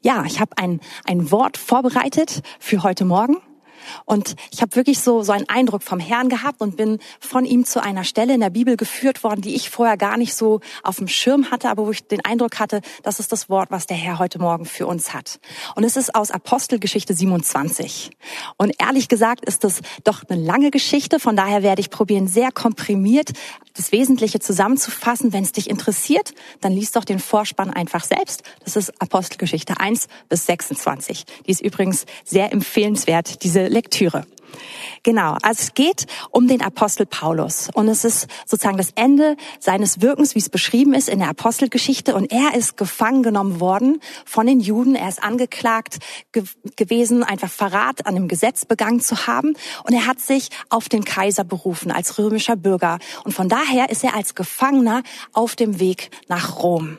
Ja, ich habe ein, ein Wort vorbereitet für heute Morgen. Und ich habe wirklich so, so einen Eindruck vom Herrn gehabt und bin von ihm zu einer Stelle in der Bibel geführt worden, die ich vorher gar nicht so auf dem Schirm hatte, aber wo ich den Eindruck hatte, das ist das Wort, was der Herr heute Morgen für uns hat. Und es ist aus Apostelgeschichte 27. Und ehrlich gesagt ist das doch eine lange Geschichte, von daher werde ich probieren, sehr komprimiert das Wesentliche zusammenzufassen. Wenn es dich interessiert, dann liest doch den Vorspann einfach selbst. Das ist Apostelgeschichte 1 bis 26. Die ist übrigens sehr empfehlenswert, diese Lektüre. Genau, also es geht um den Apostel Paulus. Und es ist sozusagen das Ende seines Wirkens, wie es beschrieben ist in der Apostelgeschichte. Und er ist gefangen genommen worden von den Juden, er ist angeklagt ge gewesen, einfach Verrat an dem Gesetz begangen zu haben. Und er hat sich auf den Kaiser berufen als römischer Bürger. Und von daher ist er als Gefangener auf dem Weg nach Rom.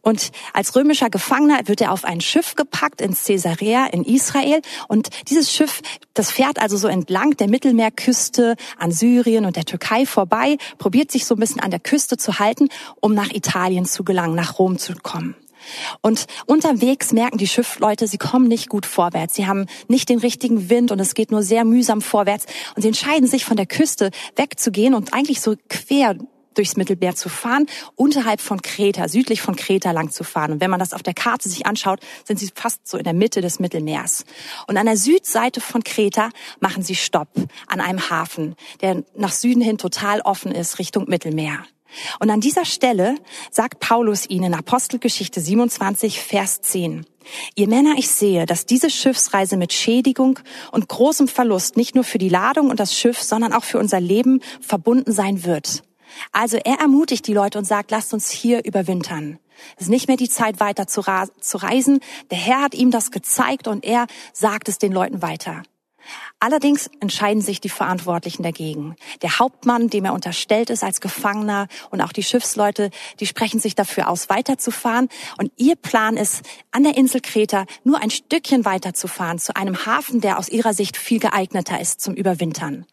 Und als römischer Gefangener wird er auf ein Schiff gepackt in Caesarea in Israel. Und dieses Schiff, das fährt also so entlang der Mittelmeerküste an Syrien und der Türkei vorbei, probiert sich so ein bisschen an der Küste zu halten, um nach Italien zu gelangen, nach Rom zu kommen. Und unterwegs merken die Schiffleute, sie kommen nicht gut vorwärts. Sie haben nicht den richtigen Wind und es geht nur sehr mühsam vorwärts. Und sie entscheiden sich von der Küste wegzugehen und eigentlich so quer durchs Mittelmeer zu fahren, unterhalb von Kreta, südlich von Kreta lang zu fahren. Und wenn man das auf der Karte sich anschaut, sind sie fast so in der Mitte des Mittelmeers. Und an der Südseite von Kreta machen sie Stopp an einem Hafen, der nach Süden hin total offen ist, Richtung Mittelmeer. Und an dieser Stelle sagt Paulus ihnen Apostelgeschichte 27, Vers 10, Ihr Männer, ich sehe, dass diese Schiffsreise mit Schädigung und großem Verlust nicht nur für die Ladung und das Schiff, sondern auch für unser Leben verbunden sein wird. Also er ermutigt die Leute und sagt, lasst uns hier überwintern. Es ist nicht mehr die Zeit, weiter zu, reisen. Der Herr hat ihm das gezeigt und er sagt es den Leuten weiter. Allerdings entscheiden sich die Verantwortlichen dagegen. Der Hauptmann, dem er unterstellt ist als Gefangener und auch die Schiffsleute, die sprechen sich dafür aus, weiterzufahren. Und ihr Plan ist, an der Insel Kreta nur ein Stückchen weiterzufahren zu einem Hafen, der aus ihrer Sicht viel geeigneter ist zum Überwintern.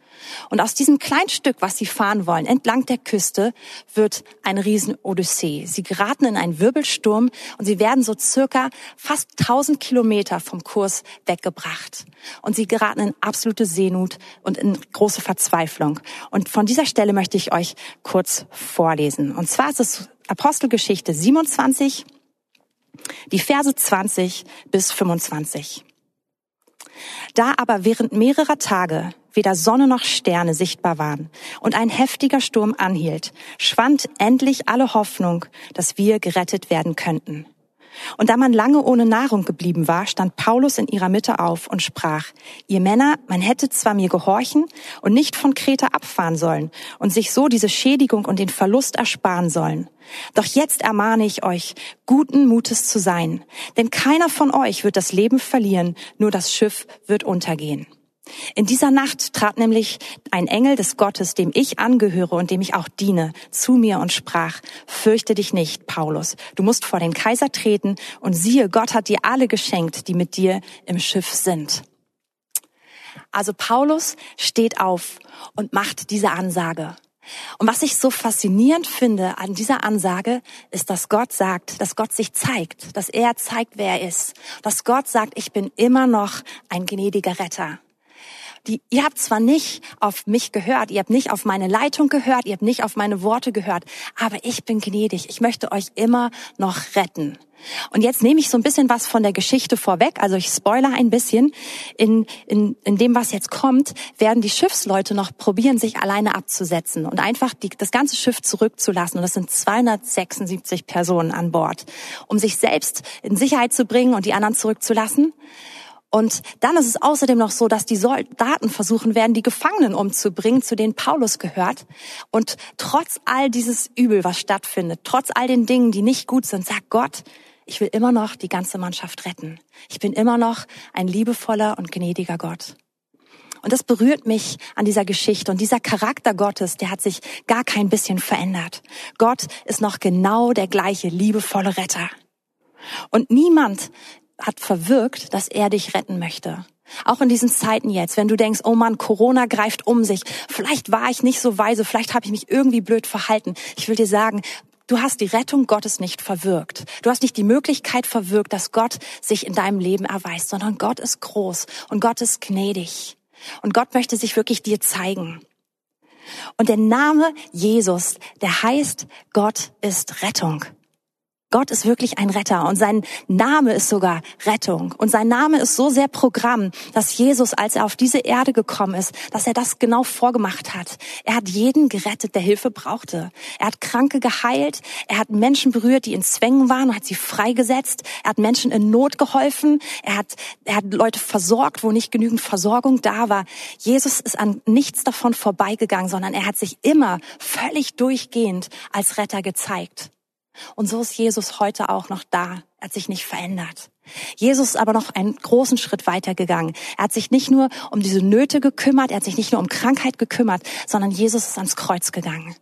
Und aus diesem kleinen Stück, was sie fahren wollen, entlang der Küste, wird eine Riesen-Odyssee. Sie geraten in einen Wirbelsturm und sie werden so circa fast 1000 Kilometer vom Kurs weggebracht. Und sie geraten in absolute Seenot und in große Verzweiflung. Und von dieser Stelle möchte ich euch kurz vorlesen. Und zwar ist es Apostelgeschichte 27, die Verse 20 bis 25. Da aber während mehrerer Tage weder Sonne noch Sterne sichtbar waren und ein heftiger Sturm anhielt, schwand endlich alle Hoffnung, dass wir gerettet werden könnten. Und da man lange ohne Nahrung geblieben war, stand Paulus in ihrer Mitte auf und sprach, ihr Männer, man hätte zwar mir gehorchen und nicht von Kreta abfahren sollen und sich so diese Schädigung und den Verlust ersparen sollen. Doch jetzt ermahne ich euch, guten Mutes zu sein, denn keiner von euch wird das Leben verlieren, nur das Schiff wird untergehen. In dieser Nacht trat nämlich ein Engel des Gottes, dem ich angehöre und dem ich auch diene, zu mir und sprach, fürchte dich nicht, Paulus, du musst vor den Kaiser treten und siehe, Gott hat dir alle geschenkt, die mit dir im Schiff sind. Also Paulus steht auf und macht diese Ansage. Und was ich so faszinierend finde an dieser Ansage, ist, dass Gott sagt, dass Gott sich zeigt, dass er zeigt, wer er ist, dass Gott sagt, ich bin immer noch ein gnädiger Retter die, ihr habt zwar nicht auf mich gehört, ihr habt nicht auf meine Leitung gehört, ihr habt nicht auf meine Worte gehört, aber ich bin gnädig. Ich möchte euch immer noch retten. Und jetzt nehme ich so ein bisschen was von der Geschichte vorweg, also ich spoiler ein bisschen. In, in, in dem, was jetzt kommt, werden die Schiffsleute noch probieren, sich alleine abzusetzen und einfach die, das ganze Schiff zurückzulassen. Und das sind 276 Personen an Bord, um sich selbst in Sicherheit zu bringen und die anderen zurückzulassen. Und dann ist es außerdem noch so, dass die Soldaten versuchen werden, die Gefangenen umzubringen, zu denen Paulus gehört. Und trotz all dieses Übel, was stattfindet, trotz all den Dingen, die nicht gut sind, sagt Gott, ich will immer noch die ganze Mannschaft retten. Ich bin immer noch ein liebevoller und gnädiger Gott. Und das berührt mich an dieser Geschichte. Und dieser Charakter Gottes, der hat sich gar kein bisschen verändert. Gott ist noch genau der gleiche liebevolle Retter. Und niemand hat verwirkt, dass er dich retten möchte. Auch in diesen Zeiten jetzt, wenn du denkst, oh Mann, Corona greift um sich, vielleicht war ich nicht so weise, vielleicht habe ich mich irgendwie blöd verhalten. Ich will dir sagen, Du hast die Rettung Gottes nicht verwirkt. Du hast nicht die Möglichkeit verwirkt, dass Gott sich in deinem Leben erweist, sondern Gott ist groß und Gott ist gnädig. Und Gott möchte sich wirklich dir zeigen. Und der Name Jesus, der heißt, Gott ist Rettung. Gott ist wirklich ein Retter und sein Name ist sogar Rettung. Und sein Name ist so sehr Programm, dass Jesus, als er auf diese Erde gekommen ist, dass er das genau vorgemacht hat. Er hat jeden gerettet, der Hilfe brauchte. Er hat Kranke geheilt. Er hat Menschen berührt, die in Zwängen waren und hat sie freigesetzt. Er hat Menschen in Not geholfen. Er hat, er hat Leute versorgt, wo nicht genügend Versorgung da war. Jesus ist an nichts davon vorbeigegangen, sondern er hat sich immer völlig durchgehend als Retter gezeigt. Und so ist Jesus heute auch noch da. Er hat sich nicht verändert. Jesus ist aber noch einen großen Schritt weiter gegangen. Er hat sich nicht nur um diese Nöte gekümmert, er hat sich nicht nur um Krankheit gekümmert, sondern Jesus ist ans Kreuz gegangen.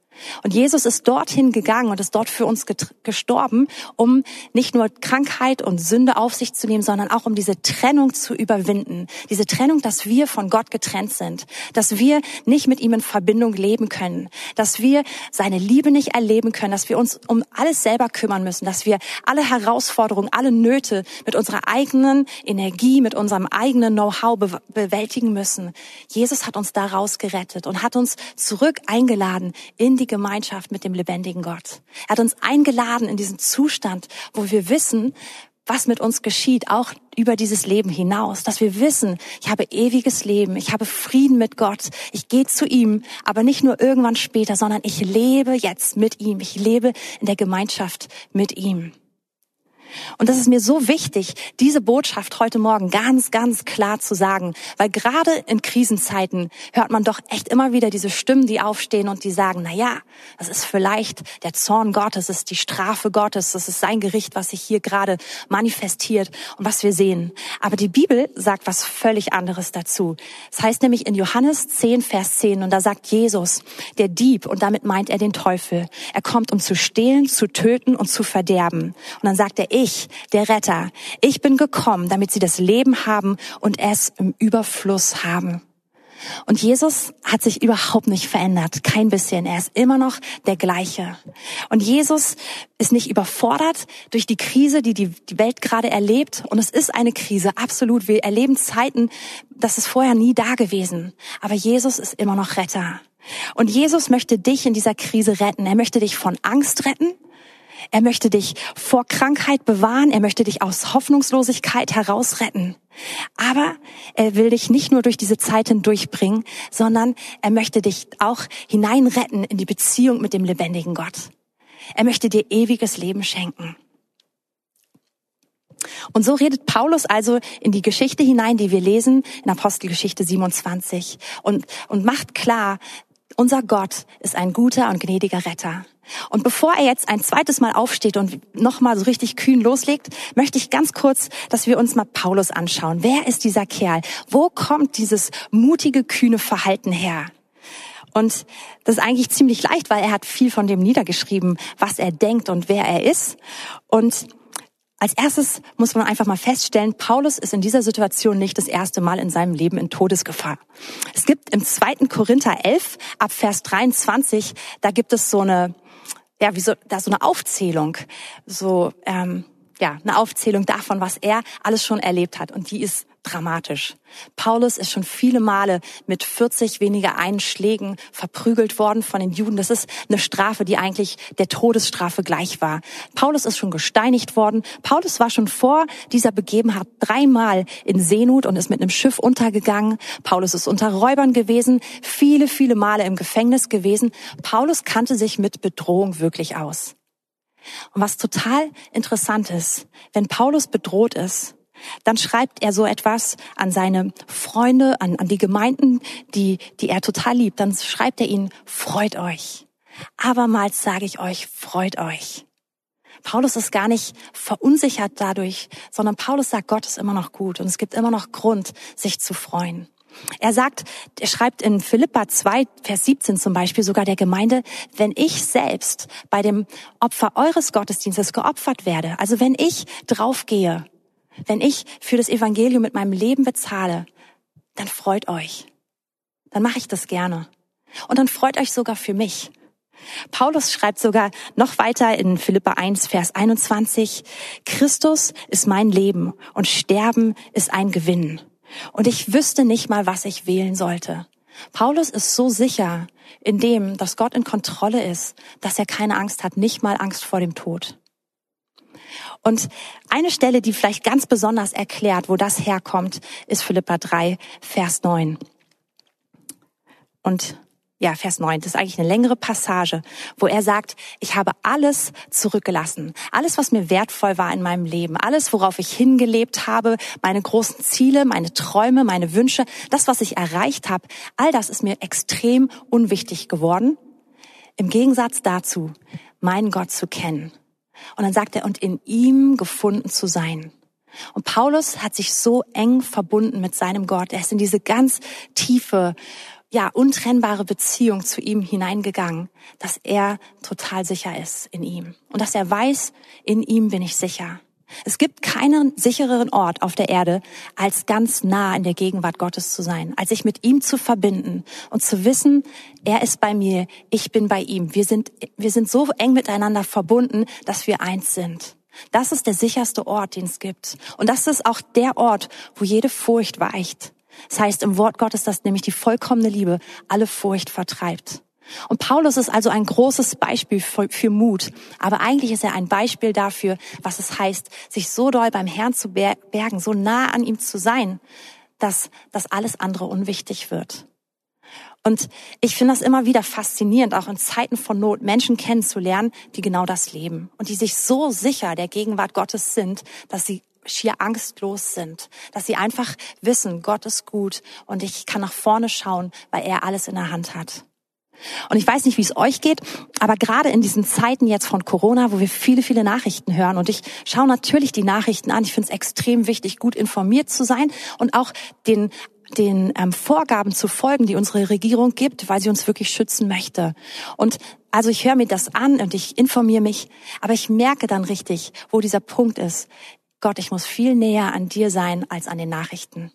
Und Jesus ist dorthin gegangen und ist dort für uns gestorben, um nicht nur Krankheit und Sünde auf sich zu nehmen, sondern auch um diese Trennung zu überwinden. Diese Trennung, dass wir von Gott getrennt sind, dass wir nicht mit ihm in Verbindung leben können, dass wir seine Liebe nicht erleben können, dass wir uns um alles selber kümmern müssen, dass wir alle Herausforderungen, alle Nöte mit unserer eigenen Energie, mit unserem eigenen Know-how be bewältigen müssen. Jesus hat uns daraus gerettet und hat uns zurück eingeladen in die Gemeinschaft mit dem lebendigen Gott. Er hat uns eingeladen in diesen Zustand, wo wir wissen, was mit uns geschieht, auch über dieses Leben hinaus, dass wir wissen, ich habe ewiges Leben, ich habe Frieden mit Gott, ich gehe zu ihm, aber nicht nur irgendwann später, sondern ich lebe jetzt mit ihm, ich lebe in der Gemeinschaft mit ihm. Und das ist mir so wichtig, diese Botschaft heute Morgen ganz, ganz klar zu sagen, weil gerade in Krisenzeiten hört man doch echt immer wieder diese Stimmen, die aufstehen und die sagen, na ja, das ist vielleicht der Zorn Gottes, das ist die Strafe Gottes, das ist sein Gericht, was sich hier gerade manifestiert und was wir sehen. Aber die Bibel sagt was völlig anderes dazu. Es das heißt nämlich in Johannes 10, Vers 10, und da sagt Jesus, der Dieb, und damit meint er den Teufel, er kommt, um zu stehlen, zu töten und zu verderben. Und dann sagt er, ich, der Retter, ich bin gekommen, damit sie das Leben haben und es im Überfluss haben. Und Jesus hat sich überhaupt nicht verändert, kein bisschen. Er ist immer noch der gleiche. Und Jesus ist nicht überfordert durch die Krise, die die, Welt gerade erlebt. Und es ist eine Krise, absolut. Wir erleben Zeiten, das ist vorher nie da gewesen. Aber Jesus ist immer noch Retter. Und Jesus möchte dich in dieser Krise retten. Er möchte dich von Angst retten. Er möchte dich vor Krankheit bewahren. Er möchte dich aus Hoffnungslosigkeit herausretten. Aber er will dich nicht nur durch diese Zeit hindurchbringen, sondern er möchte dich auch hineinretten in die Beziehung mit dem lebendigen Gott. Er möchte dir ewiges Leben schenken. Und so redet Paulus also in die Geschichte hinein, die wir lesen in Apostelgeschichte 27 und, und macht klar, unser Gott ist ein guter und gnädiger Retter. Und bevor er jetzt ein zweites Mal aufsteht und nochmal so richtig kühn loslegt, möchte ich ganz kurz, dass wir uns mal Paulus anschauen. Wer ist dieser Kerl? Wo kommt dieses mutige, kühne Verhalten her? Und das ist eigentlich ziemlich leicht, weil er hat viel von dem niedergeschrieben, was er denkt und wer er ist. Und als erstes muss man einfach mal feststellen, Paulus ist in dieser Situation nicht das erste Mal in seinem Leben in Todesgefahr. Es gibt im zweiten Korinther 11 ab Vers 23, da gibt es so eine, ja, wie so, da so eine Aufzählung, so, ähm, ja, eine Aufzählung davon, was er alles schon erlebt hat. Und die ist dramatisch. Paulus ist schon viele Male mit 40 weniger Einschlägen verprügelt worden von den Juden. Das ist eine Strafe, die eigentlich der Todesstrafe gleich war. Paulus ist schon gesteinigt worden. Paulus war schon vor dieser Begebenheit dreimal in Seenot und ist mit einem Schiff untergegangen. Paulus ist unter Räubern gewesen, viele, viele Male im Gefängnis gewesen. Paulus kannte sich mit Bedrohung wirklich aus. Und was total interessant ist, wenn Paulus bedroht ist, dann schreibt er so etwas an seine Freunde, an, an die Gemeinden, die, die er total liebt. Dann schreibt er ihnen, freut euch. Abermals sage ich euch, freut euch. Paulus ist gar nicht verunsichert dadurch, sondern Paulus sagt, Gott ist immer noch gut und es gibt immer noch Grund, sich zu freuen. Er sagt, er schreibt in Philippa 2, Vers 17 zum Beispiel sogar der Gemeinde, wenn ich selbst bei dem Opfer eures Gottesdienstes geopfert werde, also wenn ich draufgehe wenn ich für das Evangelium mit meinem Leben bezahle, dann freut euch. Dann mache ich das gerne. Und dann freut euch sogar für mich. Paulus schreibt sogar noch weiter in Philippa 1, Vers 21, Christus ist mein Leben und Sterben ist ein Gewinn. Und ich wüsste nicht mal, was ich wählen sollte. Paulus ist so sicher in dem, dass Gott in Kontrolle ist, dass er keine Angst hat, nicht mal Angst vor dem Tod. Und eine Stelle, die vielleicht ganz besonders erklärt, wo das herkommt, ist Philippa 3, Vers 9. Und ja, Vers 9, das ist eigentlich eine längere Passage, wo er sagt, ich habe alles zurückgelassen. Alles, was mir wertvoll war in meinem Leben. Alles, worauf ich hingelebt habe. Meine großen Ziele, meine Träume, meine Wünsche. Das, was ich erreicht habe. All das ist mir extrem unwichtig geworden. Im Gegensatz dazu, meinen Gott zu kennen. Und dann sagt er, und in ihm gefunden zu sein. Und Paulus hat sich so eng verbunden mit seinem Gott. Er ist in diese ganz tiefe, ja, untrennbare Beziehung zu ihm hineingegangen, dass er total sicher ist in ihm. Und dass er weiß, in ihm bin ich sicher. Es gibt keinen sichereren Ort auf der Erde, als ganz nah in der Gegenwart Gottes zu sein, als sich mit ihm zu verbinden und zu wissen, er ist bei mir, ich bin bei ihm. Wir sind, wir sind so eng miteinander verbunden, dass wir eins sind. Das ist der sicherste Ort, den es gibt. Und das ist auch der Ort, wo jede Furcht weicht. Das heißt im Wort Gottes, dass nämlich die vollkommene Liebe alle Furcht vertreibt. Und Paulus ist also ein großes Beispiel für, für, Mut. Aber eigentlich ist er ein Beispiel dafür, was es heißt, sich so doll beim Herrn zu bergen, so nah an ihm zu sein, dass, dass alles andere unwichtig wird. Und ich finde das immer wieder faszinierend, auch in Zeiten von Not Menschen kennenzulernen, die genau das leben und die sich so sicher der Gegenwart Gottes sind, dass sie schier angstlos sind, dass sie einfach wissen, Gott ist gut und ich kann nach vorne schauen, weil er alles in der Hand hat. Und ich weiß nicht, wie es euch geht, aber gerade in diesen Zeiten jetzt von Corona, wo wir viele, viele Nachrichten hören und ich schaue natürlich die Nachrichten an, ich finde es extrem wichtig, gut informiert zu sein und auch den den ähm, Vorgaben zu folgen, die unsere Regierung gibt, weil sie uns wirklich schützen möchte. Und also ich höre mir das an und ich informiere mich, aber ich merke dann richtig, wo dieser Punkt ist. Gott, ich muss viel näher an dir sein als an den Nachrichten.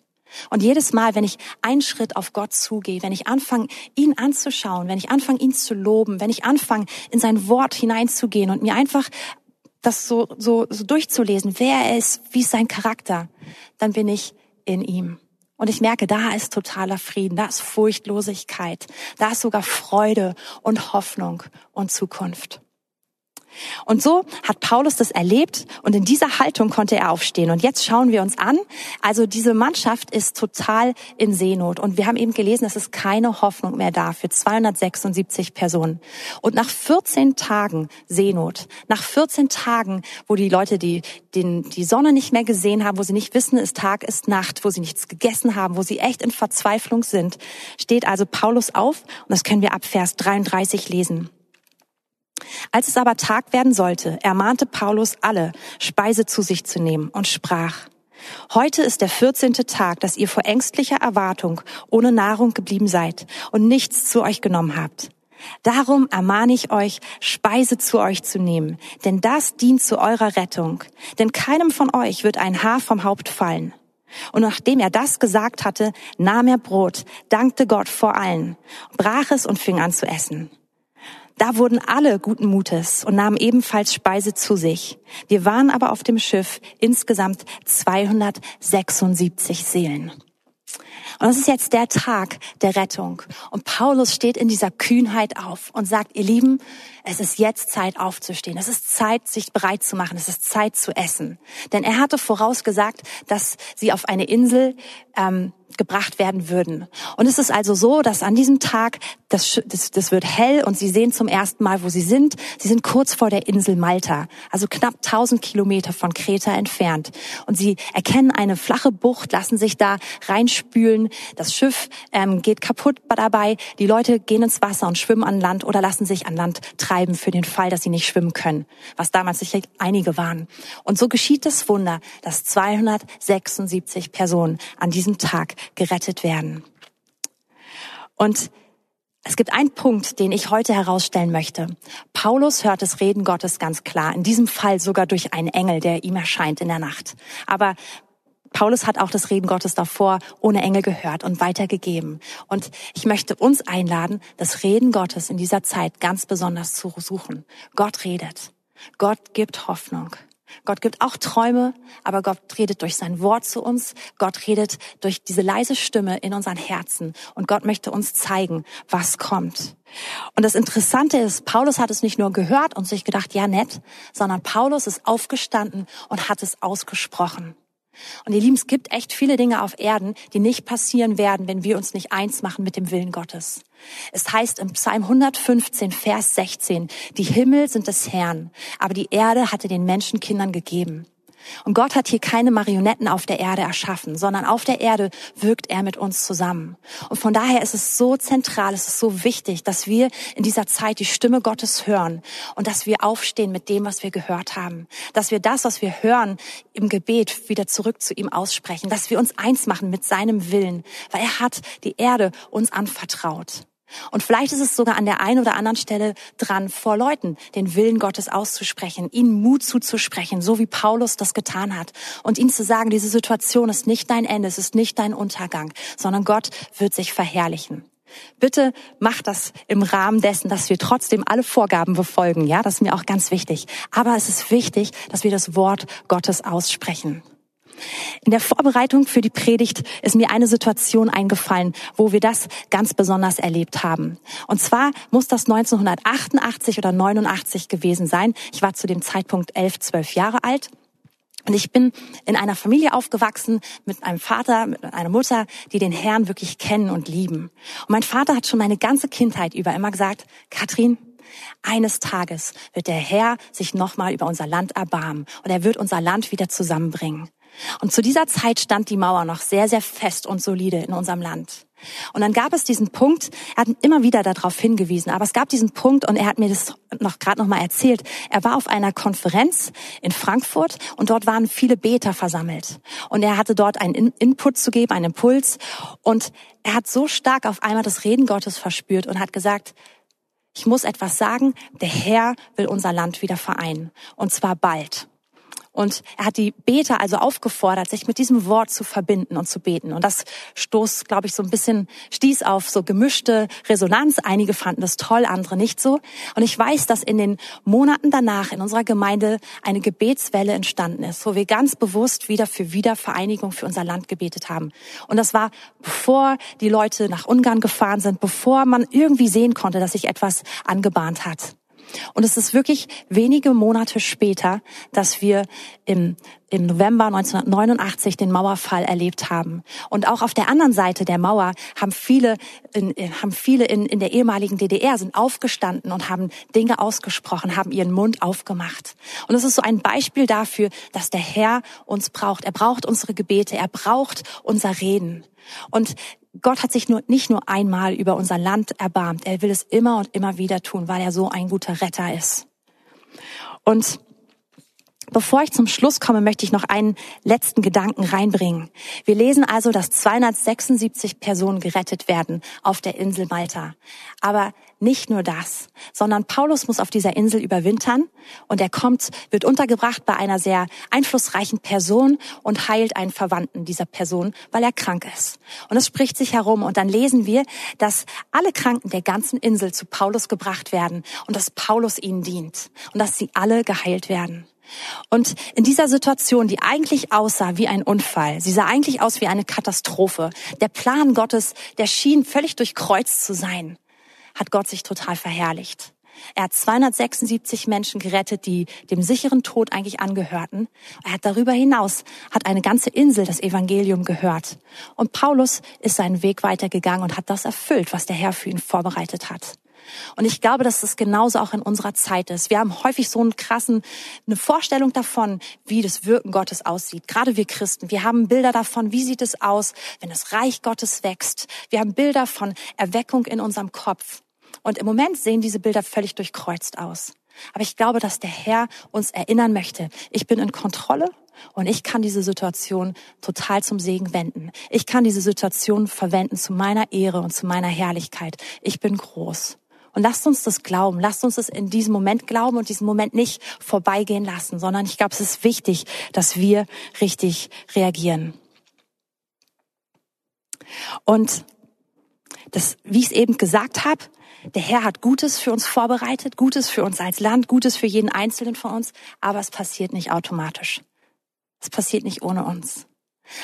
Und jedes Mal, wenn ich einen Schritt auf Gott zugehe, wenn ich anfange, ihn anzuschauen, wenn ich anfange, ihn zu loben, wenn ich anfange, in sein Wort hineinzugehen und mir einfach das so, so, so durchzulesen, wer er ist, wie ist sein Charakter, dann bin ich in ihm. Und ich merke, da ist totaler Frieden, da ist Furchtlosigkeit, da ist sogar Freude und Hoffnung und Zukunft. Und so hat Paulus das erlebt und in dieser Haltung konnte er aufstehen. Und jetzt schauen wir uns an. Also diese Mannschaft ist total in Seenot. Und wir haben eben gelesen, es ist keine Hoffnung mehr da für 276 Personen. Und nach 14 Tagen Seenot, nach 14 Tagen, wo die Leute die, den, die Sonne nicht mehr gesehen haben, wo sie nicht wissen, ist Tag, ist Nacht, wo sie nichts gegessen haben, wo sie echt in Verzweiflung sind, steht also Paulus auf. Und das können wir ab Vers 33 lesen. Als es aber Tag werden sollte, ermahnte Paulus alle, Speise zu sich zu nehmen und sprach, Heute ist der vierzehnte Tag, dass ihr vor ängstlicher Erwartung ohne Nahrung geblieben seid und nichts zu euch genommen habt. Darum ermahne ich euch, Speise zu euch zu nehmen, denn das dient zu eurer Rettung. Denn keinem von euch wird ein Haar vom Haupt fallen. Und nachdem er das gesagt hatte, nahm er Brot, dankte Gott vor allen, brach es und fing an zu essen. Da wurden alle guten Mutes und nahmen ebenfalls Speise zu sich. Wir waren aber auf dem Schiff insgesamt 276 Seelen. Und das ist jetzt der Tag der Rettung. Und Paulus steht in dieser Kühnheit auf und sagt, ihr Lieben, es ist jetzt Zeit aufzustehen. Es ist Zeit, sich bereit zu machen. Es ist Zeit zu essen. Denn er hatte vorausgesagt, dass sie auf eine Insel ähm, gebracht werden würden. Und es ist also so, dass an diesem Tag, das, das, das wird hell und sie sehen zum ersten Mal, wo sie sind. Sie sind kurz vor der Insel Malta, also knapp 1000 Kilometer von Kreta entfernt. Und sie erkennen eine flache Bucht, lassen sich da reinspülen. Das Schiff ähm, geht kaputt dabei. Die Leute gehen ins Wasser und schwimmen an Land oder lassen sich an Land treiben für den Fall, dass sie nicht schwimmen können, was damals sicher einige waren. Und so geschieht das Wunder, dass 276 Personen an diesem Tag gerettet werden. Und es gibt einen Punkt, den ich heute herausstellen möchte. Paulus hört das Reden Gottes ganz klar, in diesem Fall sogar durch einen Engel, der ihm erscheint in der Nacht. Aber Paulus hat auch das Reden Gottes davor ohne Engel gehört und weitergegeben. Und ich möchte uns einladen, das Reden Gottes in dieser Zeit ganz besonders zu suchen. Gott redet. Gott gibt Hoffnung. Gott gibt auch Träume, aber Gott redet durch sein Wort zu uns. Gott redet durch diese leise Stimme in unseren Herzen. Und Gott möchte uns zeigen, was kommt. Und das Interessante ist, Paulus hat es nicht nur gehört und sich gedacht, ja nett, sondern Paulus ist aufgestanden und hat es ausgesprochen. Und ihr Lieben, es gibt echt viele Dinge auf Erden, die nicht passieren werden, wenn wir uns nicht eins machen mit dem Willen Gottes. Es heißt im Psalm 115, Vers 16, die Himmel sind des Herrn, aber die Erde hatte den Menschenkindern gegeben. Und Gott hat hier keine Marionetten auf der Erde erschaffen, sondern auf der Erde wirkt er mit uns zusammen. Und von daher ist es so zentral, es ist so wichtig, dass wir in dieser Zeit die Stimme Gottes hören und dass wir aufstehen mit dem, was wir gehört haben. Dass wir das, was wir hören, im Gebet wieder zurück zu ihm aussprechen. Dass wir uns eins machen mit seinem Willen, weil er hat die Erde uns anvertraut. Und vielleicht ist es sogar an der einen oder anderen Stelle dran, vor Leuten den Willen Gottes auszusprechen, ihnen Mut zuzusprechen, so wie Paulus das getan hat. Und ihnen zu sagen, diese Situation ist nicht dein Ende, es ist nicht dein Untergang, sondern Gott wird sich verherrlichen. Bitte mach das im Rahmen dessen, dass wir trotzdem alle Vorgaben befolgen. Ja, das ist mir auch ganz wichtig. Aber es ist wichtig, dass wir das Wort Gottes aussprechen. In der Vorbereitung für die Predigt ist mir eine Situation eingefallen, wo wir das ganz besonders erlebt haben. Und zwar muss das 1988 oder 89 gewesen sein. Ich war zu dem Zeitpunkt elf, zwölf Jahre alt. Und ich bin in einer Familie aufgewachsen mit einem Vater, mit einer Mutter, die den Herrn wirklich kennen und lieben. Und mein Vater hat schon meine ganze Kindheit über immer gesagt, Katrin, eines Tages wird der Herr sich nochmal über unser Land erbarmen und er wird unser Land wieder zusammenbringen. Und zu dieser Zeit stand die Mauer noch sehr, sehr fest und solide in unserem Land. Und dann gab es diesen Punkt, er hat immer wieder darauf hingewiesen, aber es gab diesen Punkt und er hat mir das noch gerade noch mal erzählt. Er war auf einer Konferenz in Frankfurt und dort waren viele Beter versammelt. Und er hatte dort einen Input zu geben, einen Impuls und er hat so stark auf einmal das Reden Gottes verspürt und hat gesagt, ich muss etwas sagen, der Herr will unser Land wieder vereinen und zwar bald. Und er hat die Beter also aufgefordert, sich mit diesem Wort zu verbinden und zu beten. Und das stoß, glaube ich, so ein bisschen, stieß auf so gemischte Resonanz. Einige fanden das toll, andere nicht so. Und ich weiß, dass in den Monaten danach in unserer Gemeinde eine Gebetswelle entstanden ist, wo wir ganz bewusst wieder für Wiedervereinigung für unser Land gebetet haben. Und das war, bevor die Leute nach Ungarn gefahren sind, bevor man irgendwie sehen konnte, dass sich etwas angebahnt hat. Und es ist wirklich wenige Monate später, dass wir im, im November 1989 den Mauerfall erlebt haben. Und auch auf der anderen Seite der Mauer haben viele, in, haben viele in, in der ehemaligen DDR sind aufgestanden und haben Dinge ausgesprochen, haben ihren Mund aufgemacht. Und es ist so ein Beispiel dafür, dass der Herr uns braucht. Er braucht unsere Gebete, er braucht unser Reden. Und Gott hat sich nur, nicht nur einmal über unser Land erbarmt. Er will es immer und immer wieder tun, weil er so ein guter Retter ist. Und Bevor ich zum Schluss komme, möchte ich noch einen letzten Gedanken reinbringen. Wir lesen also, dass 276 Personen gerettet werden auf der Insel Malta. Aber nicht nur das, sondern Paulus muss auf dieser Insel überwintern und er kommt, wird untergebracht bei einer sehr einflussreichen Person und heilt einen Verwandten dieser Person, weil er krank ist. Und es spricht sich herum und dann lesen wir, dass alle Kranken der ganzen Insel zu Paulus gebracht werden und dass Paulus ihnen dient und dass sie alle geheilt werden. Und in dieser Situation, die eigentlich aussah wie ein Unfall, sie sah eigentlich aus wie eine Katastrophe, der Plan Gottes, der schien völlig durchkreuzt zu sein, hat Gott sich total verherrlicht. Er hat 276 Menschen gerettet, die dem sicheren Tod eigentlich angehörten. Er hat darüber hinaus, hat eine ganze Insel das Evangelium gehört. Und Paulus ist seinen Weg weitergegangen und hat das erfüllt, was der Herr für ihn vorbereitet hat. Und ich glaube, dass das genauso auch in unserer Zeit ist. Wir haben häufig so einen krassen, eine Vorstellung davon, wie das Wirken Gottes aussieht. Gerade wir Christen. Wir haben Bilder davon, wie sieht es aus, wenn das Reich Gottes wächst. Wir haben Bilder von Erweckung in unserem Kopf. Und im Moment sehen diese Bilder völlig durchkreuzt aus. Aber ich glaube, dass der Herr uns erinnern möchte, ich bin in Kontrolle und ich kann diese Situation total zum Segen wenden. Ich kann diese Situation verwenden zu meiner Ehre und zu meiner Herrlichkeit. Ich bin groß. Und lasst uns das glauben. Lasst uns das in diesem Moment glauben und diesen Moment nicht vorbeigehen lassen, sondern ich glaube, es ist wichtig, dass wir richtig reagieren. Und das, wie ich es eben gesagt habe, der Herr hat Gutes für uns vorbereitet, Gutes für uns als Land, Gutes für jeden Einzelnen von uns, aber es passiert nicht automatisch. Es passiert nicht ohne uns.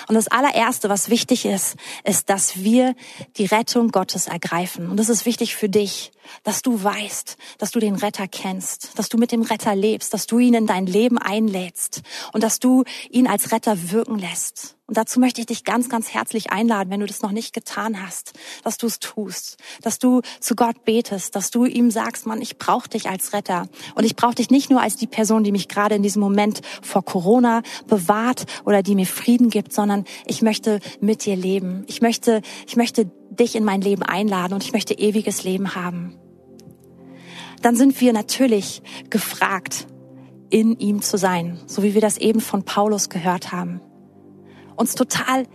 Und das allererste, was wichtig ist, ist, dass wir die Rettung Gottes ergreifen. Und das ist wichtig für dich, dass du weißt, dass du den Retter kennst, dass du mit dem Retter lebst, dass du ihn in dein Leben einlädst und dass du ihn als Retter wirken lässt. Und dazu möchte ich dich ganz, ganz herzlich einladen, wenn du das noch nicht getan hast, dass du es tust, dass du zu Gott betest, dass du ihm sagst, Mann, ich brauche dich als Retter. Und ich brauche dich nicht nur als die Person, die mich gerade in diesem Moment vor Corona bewahrt oder die mir Frieden gibt, sondern ich möchte mit dir leben. Ich möchte, ich möchte dich in mein Leben einladen und ich möchte ewiges Leben haben. Dann sind wir natürlich gefragt, in ihm zu sein, so wie wir das eben von Paulus gehört haben uns total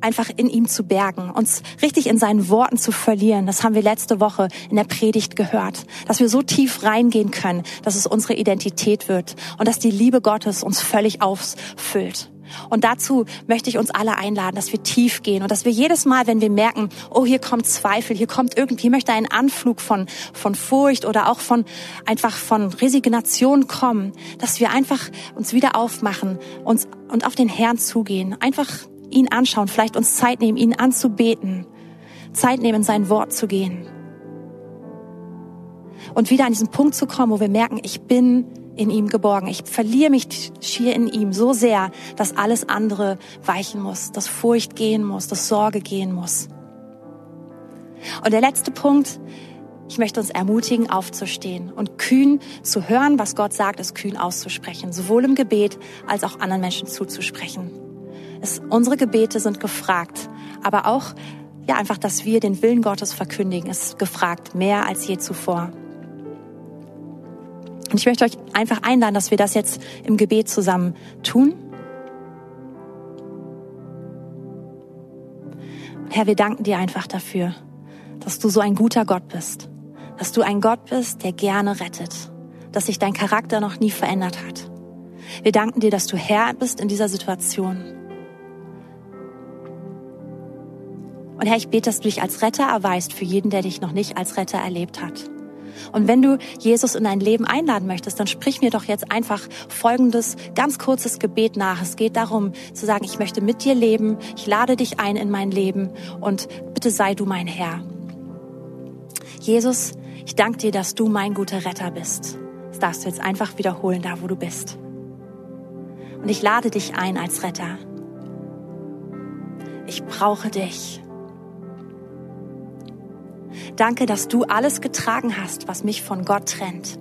einfach in ihm zu bergen, uns richtig in seinen Worten zu verlieren. Das haben wir letzte Woche in der Predigt gehört, dass wir so tief reingehen können, dass es unsere Identität wird und dass die Liebe Gottes uns völlig ausfüllt. Und dazu möchte ich uns alle einladen, dass wir tief gehen und dass wir jedes Mal, wenn wir merken, oh, hier kommt Zweifel, hier kommt irgendwie, möchte ein Anflug von, von Furcht oder auch von, einfach von Resignation kommen, dass wir einfach uns wieder aufmachen uns, und auf den Herrn zugehen, einfach ihn anschauen, vielleicht uns Zeit nehmen, ihn anzubeten, Zeit nehmen, in sein Wort zu gehen. Und wieder an diesen Punkt zu kommen, wo wir merken, ich bin in ihm geborgen. Ich verliere mich schier in ihm so sehr, dass alles andere weichen muss, dass Furcht gehen muss, dass Sorge gehen muss. Und der letzte Punkt, ich möchte uns ermutigen, aufzustehen und kühn zu hören, was Gott sagt, es kühn auszusprechen, sowohl im Gebet als auch anderen Menschen zuzusprechen. Es, unsere Gebete sind gefragt, aber auch ja einfach, dass wir den Willen Gottes verkündigen, ist gefragt, mehr als je zuvor. Und ich möchte euch einfach einladen, dass wir das jetzt im Gebet zusammen tun. Herr, wir danken dir einfach dafür, dass du so ein guter Gott bist, dass du ein Gott bist, der gerne rettet, dass sich dein Charakter noch nie verändert hat. Wir danken dir, dass du Herr bist in dieser Situation. Und Herr, ich bete, dass du dich als Retter erweist für jeden, der dich noch nicht als Retter erlebt hat. Und wenn du Jesus in dein Leben einladen möchtest, dann sprich mir doch jetzt einfach folgendes ganz kurzes Gebet nach. Es geht darum zu sagen, ich möchte mit dir leben, ich lade dich ein in mein Leben und bitte sei du mein Herr. Jesus, ich danke dir, dass du mein guter Retter bist. Das darfst du jetzt einfach wiederholen, da wo du bist. Und ich lade dich ein als Retter. Ich brauche dich. Danke, dass du alles getragen hast, was mich von Gott trennt.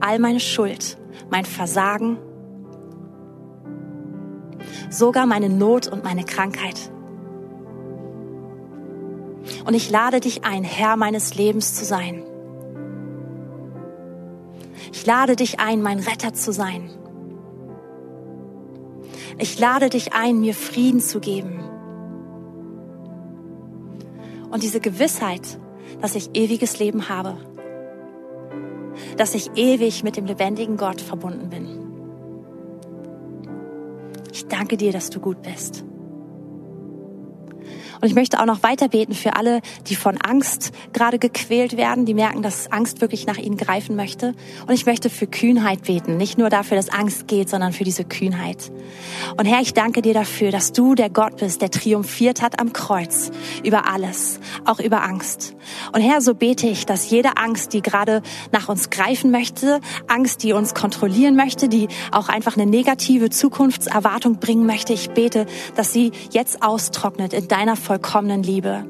All meine Schuld, mein Versagen, sogar meine Not und meine Krankheit. Und ich lade dich ein, Herr meines Lebens zu sein. Ich lade dich ein, mein Retter zu sein. Ich lade dich ein, mir Frieden zu geben und diese Gewissheit, dass ich ewiges Leben habe, dass ich ewig mit dem lebendigen Gott verbunden bin. Ich danke dir, dass du gut bist. Und ich möchte auch noch weiter beten für alle, die von Angst gerade gequält werden, die merken, dass Angst wirklich nach ihnen greifen möchte. Und ich möchte für Kühnheit beten. Nicht nur dafür, dass Angst geht, sondern für diese Kühnheit. Und Herr, ich danke dir dafür, dass du der Gott bist, der triumphiert hat am Kreuz über alles, auch über Angst. Und Herr, so bete ich, dass jede Angst, die gerade nach uns greifen möchte, Angst, die uns kontrollieren möchte, die auch einfach eine negative Zukunftserwartung bringen möchte, ich bete, dass sie jetzt austrocknet in deiner vollkommenen Liebe.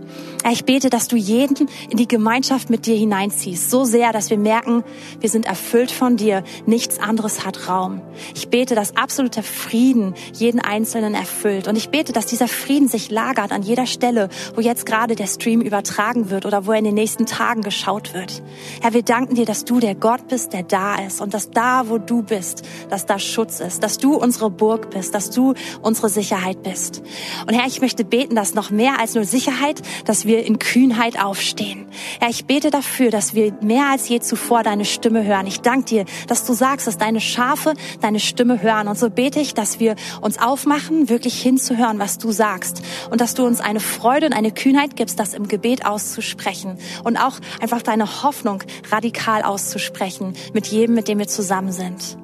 Ich bete, dass du jeden in die Gemeinschaft mit dir hineinziehst, so sehr, dass wir merken, wir sind erfüllt von dir, nichts anderes hat Raum. Ich bete, dass absoluter Frieden jeden Einzelnen erfüllt. Und ich bete, dass dieser Frieden sich lagert an jeder Stelle, wo jetzt gerade der Stream übertragen wird oder wo er in den nächsten Tagen geschaut wird. Herr, wir danken dir, dass du der Gott bist, der da ist und dass da, wo du bist, dass da Schutz ist, dass du unsere Burg bist, dass du unsere Sicherheit bist. Und Herr, ich möchte beten, dass noch mehr als nur Sicherheit, dass wir wir in Kühnheit aufstehen. Herr, ich bete dafür, dass wir mehr als je zuvor deine Stimme hören. Ich danke dir, dass du sagst, dass deine Schafe deine Stimme hören. Und so bete ich, dass wir uns aufmachen, wirklich hinzuhören, was du sagst. Und dass du uns eine Freude und eine Kühnheit gibst, das im Gebet auszusprechen. Und auch einfach deine Hoffnung radikal auszusprechen mit jedem, mit dem wir zusammen sind.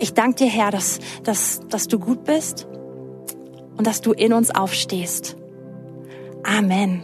Ich danke dir, Herr, dass, dass, dass du gut bist und dass du in uns aufstehst. Amen.